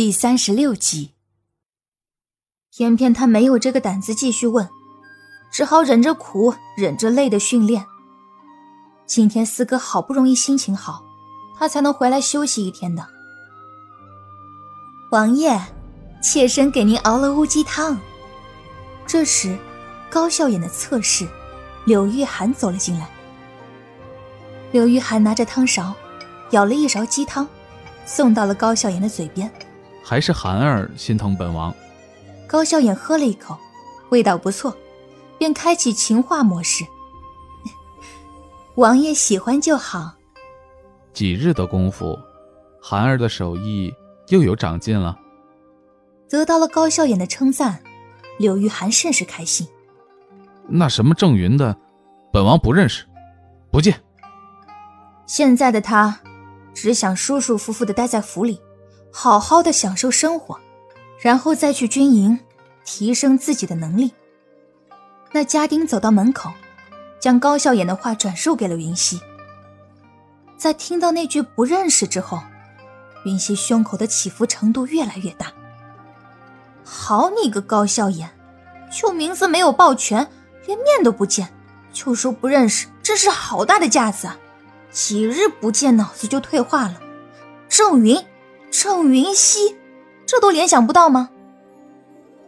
第三十六集。偏偏他没有这个胆子继续问，只好忍着苦、忍着累的训练。今天四哥好不容易心情好，他才能回来休息一天的。王爷，妾身给您熬了乌鸡汤。这时，高笑眼的侧室，柳玉涵走了进来。柳玉涵拿着汤勺，舀了一勺鸡汤，送到了高笑颜的嘴边。还是涵儿心疼本王。高笑眼喝了一口，味道不错，便开启情话模式。王爷喜欢就好。几日的功夫，涵儿的手艺又有长进了。得到了高笑眼的称赞，柳玉涵甚是开心。那什么郑云的，本王不认识，不见。现在的他，只想舒舒服服的待在府里，好好的享受生活，然后再去军营，提升自己的能力。那家丁走到门口，将高笑颜的话转述给了云溪。在听到那句“不认识”之后，云溪胸口的起伏程度越来越大。好你个高笑颜，就名字没有报全，连面都不见，就说不认识，真是好大的架子啊！几日不见，脑子就退化了。郑云，郑云溪，这都联想不到吗？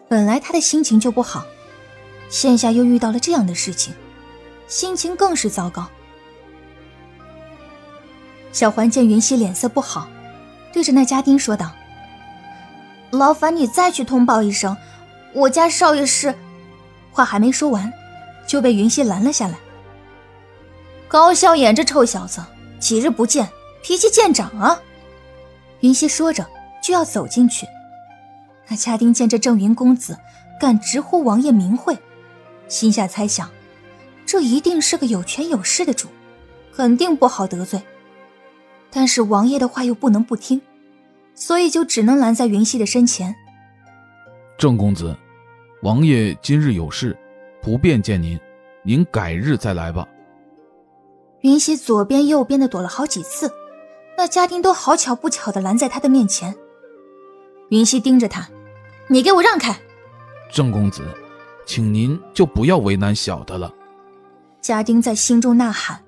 本来他的心情就不好，现下又遇到了这样的事情，心情更是糟糕。小环见云溪脸色不好，对着那家丁说道：“劳烦你再去通报一声，我家少爷是……”话还没说完，就被云溪拦了下来。高笑眼这臭小子，几日不见，脾气见长啊！云溪说着就要走进去。那家丁见这郑云公子敢直呼王爷名讳，心下猜想，这一定是个有权有势的主，肯定不好得罪。但是王爷的话又不能不听，所以就只能拦在云溪的身前。郑公子，王爷今日有事，不便见您，您改日再来吧。云溪左边右边的躲了好几次，那家丁都好巧不巧的拦在他的面前。云溪盯着他：“你给我让开！”郑公子，请您就不要为难小的了。家丁在心中呐喊：“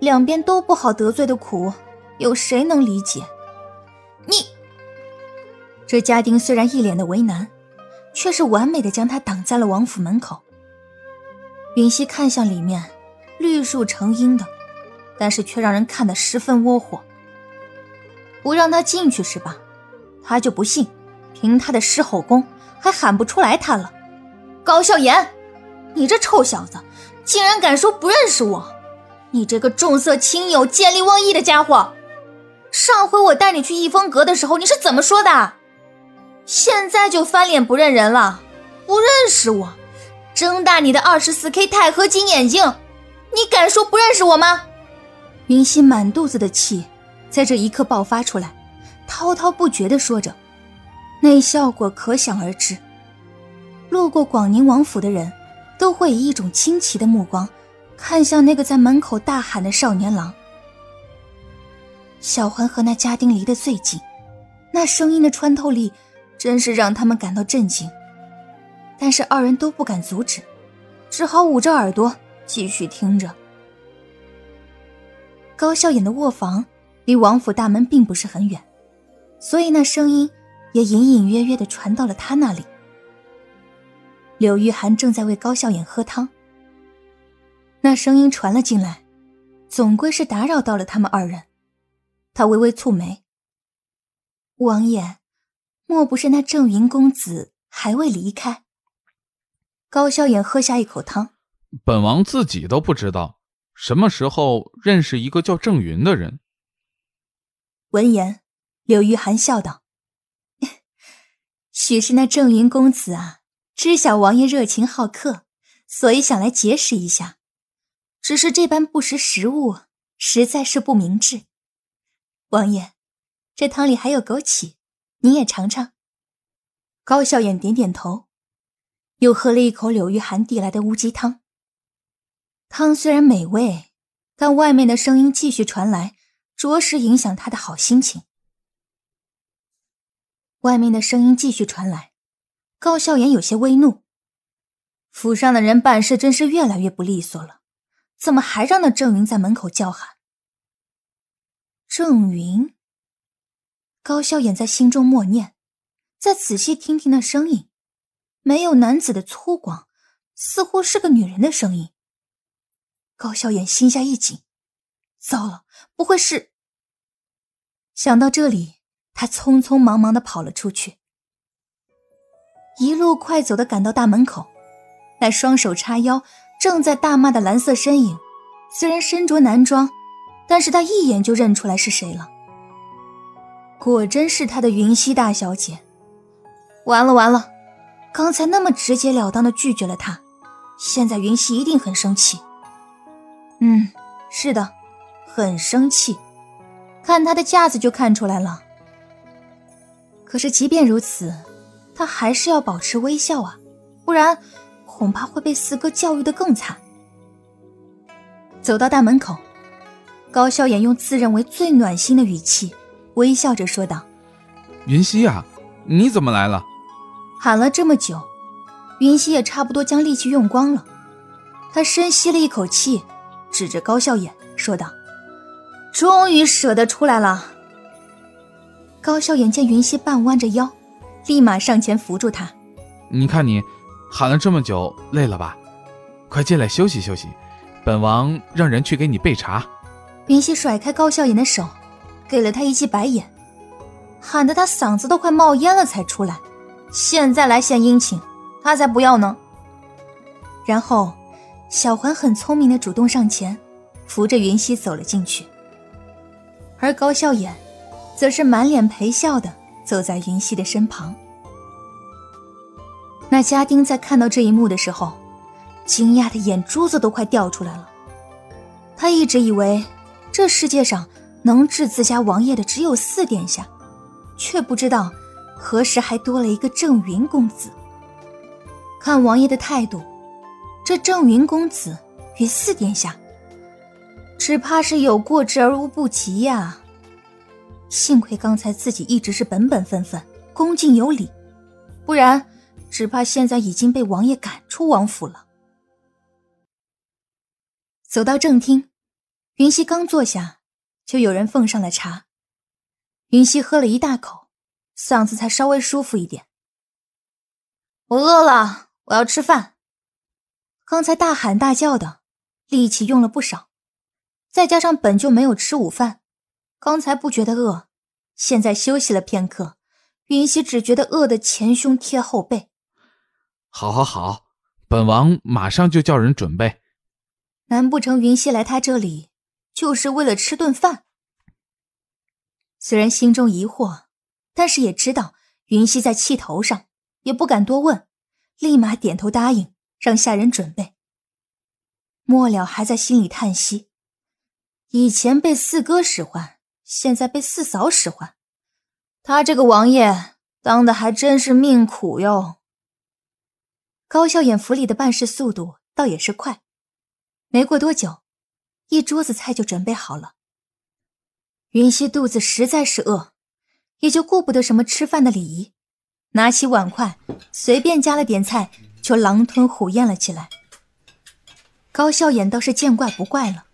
两边都不好得罪的苦，有谁能理解？”你这家丁虽然一脸的为难，却是完美的将他挡在了王府门口。云溪看向里面。绿树成荫的，但是却让人看得十分窝火。不让他进去是吧？他就不信，凭他的狮吼功还喊不出来他了。高笑颜，你这臭小子，竟然敢说不认识我！你这个重色轻友、见利忘义的家伙！上回我带你去逸风阁的时候，你是怎么说的？现在就翻脸不认人了？不认识我？睁大你的二十四 K 钛合金眼睛！你敢说不认识我吗？云溪满肚子的气，在这一刻爆发出来，滔滔不绝的说着，那效果可想而知。路过广宁王府的人，都会以一种惊奇的目光，看向那个在门口大喊的少年郎。小环和那家丁离得最近，那声音的穿透力，真是让他们感到震惊。但是二人都不敢阻止，只好捂着耳朵。继续听着。高笑眼的卧房离王府大门并不是很远，所以那声音也隐隐约约的传到了他那里。柳玉涵正在为高笑眼喝汤，那声音传了进来，总归是打扰到了他们二人。他微微蹙眉：“王爷，莫不是那郑云公子还未离开？”高笑眼喝下一口汤。本王自己都不知道什么时候认识一个叫郑云的人。闻言，柳玉涵笑道：“ 许是那郑云公子啊，知晓王爷热情好客，所以想来结识一下。只是这般不识时务，实在是不明智。王爷，这汤里还有枸杞，你也尝尝。”高笑眼点点头，又喝了一口柳玉涵递来的乌鸡汤。汤虽然美味，但外面的声音继续传来，着实影响他的好心情。外面的声音继续传来，高笑颜有些微怒。府上的人办事真是越来越不利索了，怎么还让那郑云在门口叫喊？郑云。高笑颜在心中默念，再仔细听听那声音，没有男子的粗犷，似乎是个女人的声音。高笑颜心下一紧，糟了，不会是……想到这里，他匆匆忙忙的跑了出去，一路快走的赶到大门口。那双手叉腰、正在大骂的蓝色身影，虽然身着男装，但是他一眼就认出来是谁了。果真是他的云溪大小姐。完了完了，刚才那么直截了当的拒绝了他，现在云溪一定很生气。嗯，是的，很生气，看他的架子就看出来了。可是即便如此，他还是要保持微笑啊，不然。恐怕会被四哥教育的更惨。走到大门口，高笑颜用自认为最暖心的语气微笑着说道：“云溪啊，你怎么来了？”喊了这么久，云溪也差不多将力气用光了。他深吸了一口气，指着高笑颜说道：“终于舍得出来了。”高笑颜见云溪半弯着腰，立马上前扶住她：“你看你。”喊了这么久，累了吧？快进来休息休息，本王让人去给你备茶。云溪甩开高笑颜的手，给了他一记白眼，喊得他嗓子都快冒烟了才出来。现在来献殷勤，他才不要呢。然后，小环很聪明的主动上前，扶着云溪走了进去，而高笑颜，则是满脸陪笑的走在云溪的身旁。那家丁在看到这一幕的时候，惊讶的眼珠子都快掉出来了。他一直以为这世界上能治自家王爷的只有四殿下，却不知道何时还多了一个郑云公子。看王爷的态度，这郑云公子与四殿下，只怕是有过之而无不及呀。幸亏刚才自己一直是本本分分、恭敬有礼，不然。只怕现在已经被王爷赶出王府了。走到正厅，云溪刚坐下，就有人奉上了茶。云溪喝了一大口，嗓子才稍微舒服一点。我饿了，我要吃饭。刚才大喊大叫的，力气用了不少，再加上本就没有吃午饭，刚才不觉得饿，现在休息了片刻，云溪只觉得饿得前胸贴后背。好，好，好，本王马上就叫人准备。难不成云溪来他这里就是为了吃顿饭？虽然心中疑惑，但是也知道云溪在气头上，也不敢多问，立马点头答应，让下人准备。末了还在心里叹息：以前被四哥使唤，现在被四嫂使唤，他这个王爷当的还真是命苦哟。高笑眼府里的办事速度倒也是快，没过多久，一桌子菜就准备好了。云溪肚子实在是饿，也就顾不得什么吃饭的礼仪，拿起碗筷随便夹了点菜，就狼吞虎咽了起来。高笑眼倒是见怪不怪了，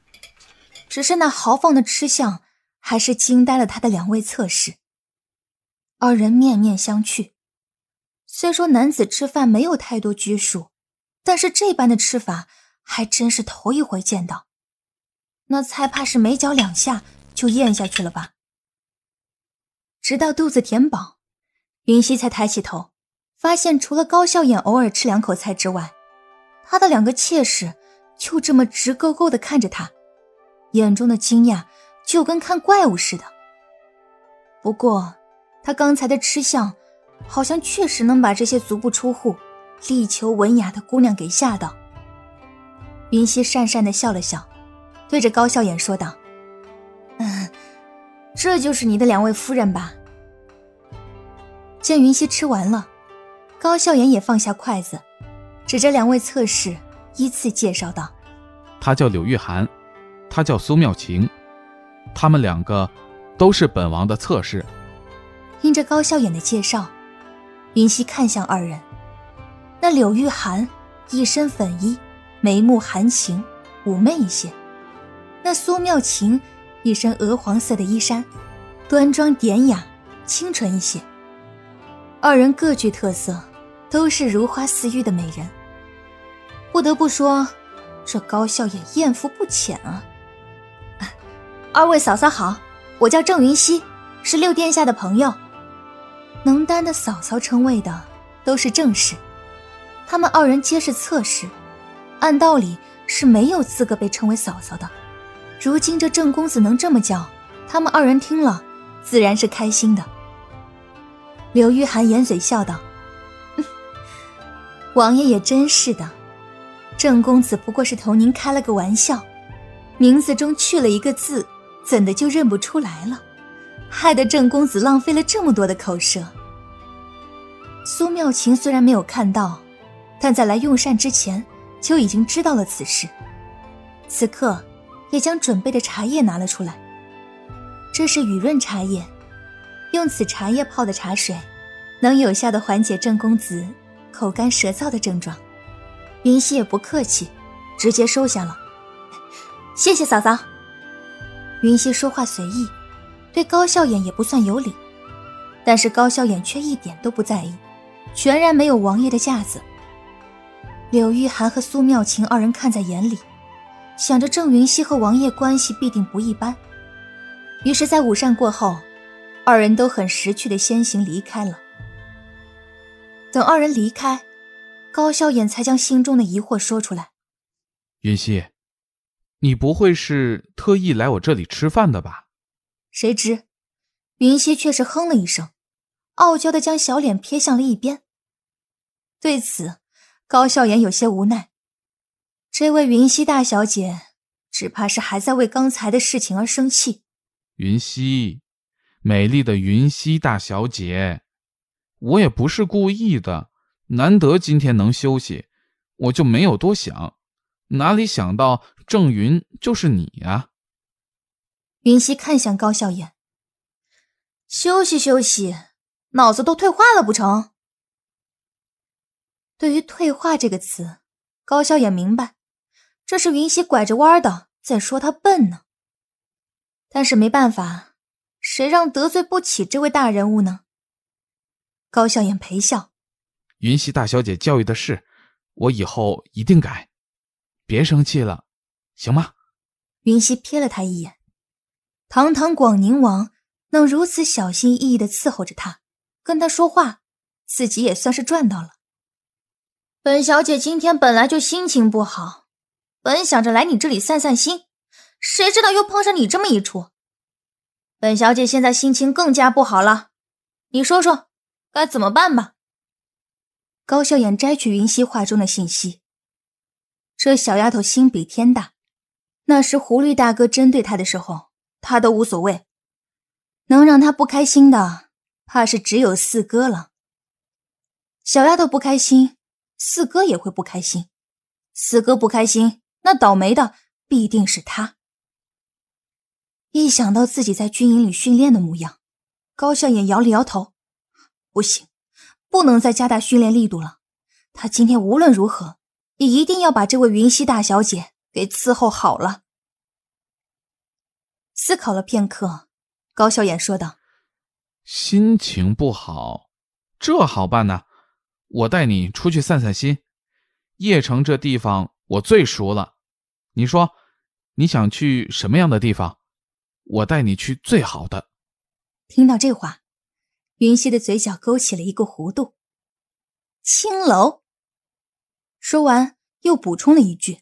只是那豪放的吃相，还是惊呆了他的两位侧室。二人面面相觑。虽说男子吃饭没有太多拘束，但是这般的吃法还真是头一回见到。那菜怕是没嚼两下就咽下去了吧？直到肚子填饱，云溪才抬起头，发现除了高笑眼偶尔吃两口菜之外，他的两个妾室就这么直勾勾的看着他，眼中的惊讶就跟看怪物似的。不过，他刚才的吃相。好像确实能把这些足不出户、力求文雅的姑娘给吓到。云溪讪讪的笑了笑，对着高笑颜说道：“嗯，这就是你的两位夫人吧？”见云溪吃完了，高笑颜也放下筷子，指着两位侧室依次介绍道：“她叫柳玉涵，她叫苏妙晴，他们两个都是本王的侧室。”听着高笑眼的介绍，云溪看向二人。那柳玉寒一身粉衣，眉目含情，妩媚一些；那苏妙琴一身鹅黄色的衣衫，端庄典雅，清纯一些。二人各具特色，都是如花似玉的美人。不得不说，这高笑眼艳福不浅啊！二位嫂嫂好，我叫郑云溪，是六殿下的朋友。能担的嫂嫂称谓的，都是正室。他们二人皆是侧室，按道理是没有资格被称为嫂嫂的。如今这郑公子能这么叫，他们二人听了，自然是开心的。刘玉寒掩嘴笑道：“ 王爷也真是的，郑公子不过是同您开了个玩笑，名字中去了一个字，怎的就认不出来了？害得郑公子浪费了这么多的口舌。”苏妙琴虽然没有看到。但在来用膳之前，就已经知道了此事。此刻，也将准备的茶叶拿了出来。这是雨润茶叶，用此茶叶泡的茶水，能有效的缓解郑公子口干舌燥的症状。云溪也不客气，直接收下了。谢谢嫂嫂。云溪说话随意，对高笑眼也不算有礼，但是高笑眼却一点都不在意，全然没有王爷的架子。柳玉寒和苏妙琴二人看在眼里，想着郑云溪和王爷关系必定不一般，于是，在午膳过后，二人都很识趣的先行离开了。等二人离开，高笑眼才将心中的疑惑说出来：“云溪，你不会是特意来我这里吃饭的吧？”谁知，云溪却是哼了一声，傲娇的将小脸撇向了一边。对此。高笑颜有些无奈，这位云溪大小姐只怕是还在为刚才的事情而生气。云溪，美丽的云溪大小姐，我也不是故意的，难得今天能休息，我就没有多想，哪里想到郑云就是你呀？云溪看向高笑颜，休息休息，脑子都退化了不成？对于“退化”这个词，高笑也明白，这是云溪拐着弯的在说他笨呢。但是没办法，谁让得罪不起这位大人物呢？高笑颜陪笑，云溪大小姐教育的是，我以后一定改，别生气了，行吗？云溪瞥了他一眼，堂堂广宁王能如此小心翼翼的伺候着他，跟他说话，自己也算是赚到了。本小姐今天本来就心情不好，本想着来你这里散散心，谁知道又碰上你这么一出。本小姐现在心情更加不好了，你说说该怎么办吧？高笑眼摘取云溪话中的信息，这小丫头心比天大，那时狐狸大哥针对她的时候，她都无所谓，能让她不开心的，怕是只有四哥了。小丫头不开心。四哥也会不开心，四哥不开心，那倒霉的必定是他。一想到自己在军营里训练的模样，高笑眼摇了摇头，不行，不能再加大训练力度了。他今天无论如何也一定要把这位云溪大小姐给伺候好了。思考了片刻，高笑颜说道：“心情不好，这好办呢。”我带你出去散散心，邺城这地方我最熟了。你说，你想去什么样的地方？我带你去最好的。听到这话，云溪的嘴角勾起了一个弧度。青楼。说完，又补充了一句：“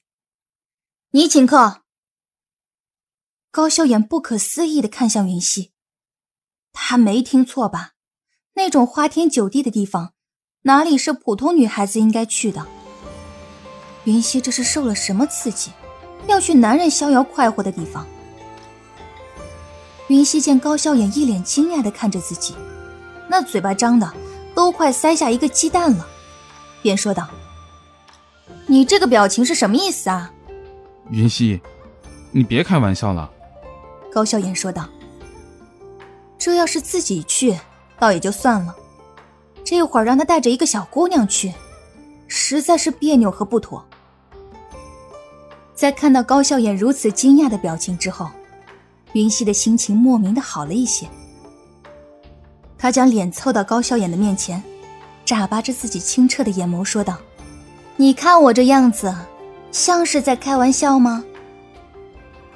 你请客。”高笑眼不可思议的看向云溪，他没听错吧？那种花天酒地的地方。哪里是普通女孩子应该去的？云溪这是受了什么刺激，要去男人逍遥快活的地方？云溪见高笑眼一脸惊讶的看着自己，那嘴巴张的都快塞下一个鸡蛋了，便说道：“你这个表情是什么意思啊？”云溪，你别开玩笑了。高笑颜说道：“这要是自己去，倒也就算了，这会儿让他带着一个小姑娘去，实在是别扭和不妥。在看到高笑颜如此惊讶的表情之后，云溪的心情莫名的好了一些。他将脸凑到高笑颜的面前，眨巴着自己清澈的眼眸说道：“你看我这样子，像是在开玩笑吗？”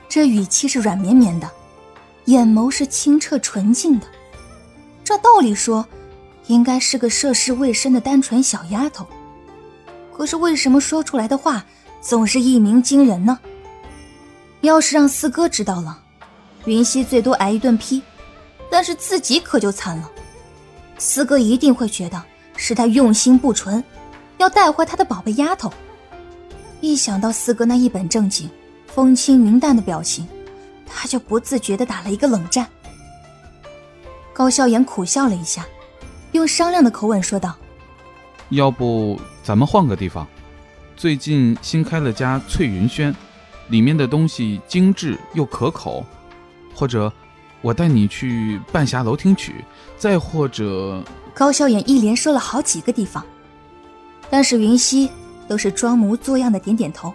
这语气是软绵绵的，眼眸是清澈纯净的。这道理说，应该是个涉世未深的单纯小丫头。可是为什么说出来的话？总是一鸣惊人呢。要是让四哥知道了，云溪最多挨一顿批，但是自己可就惨了。四哥一定会觉得是他用心不纯，要带坏他的宝贝丫头。一想到四哥那一本正经、风轻云淡的表情，他就不自觉地打了一个冷战。高笑颜苦笑了一下，用商量的口吻说道：“要不咱们换个地方？”最近新开了家翠云轩，里面的东西精致又可口。或者，我带你去半峡楼听曲，再或者……高笑颜一连说了好几个地方，但是云溪都是装模作样的点点头，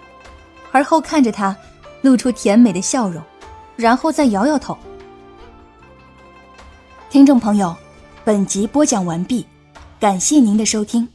而后看着他，露出甜美的笑容，然后再摇摇头。听众朋友，本集播讲完毕，感谢您的收听。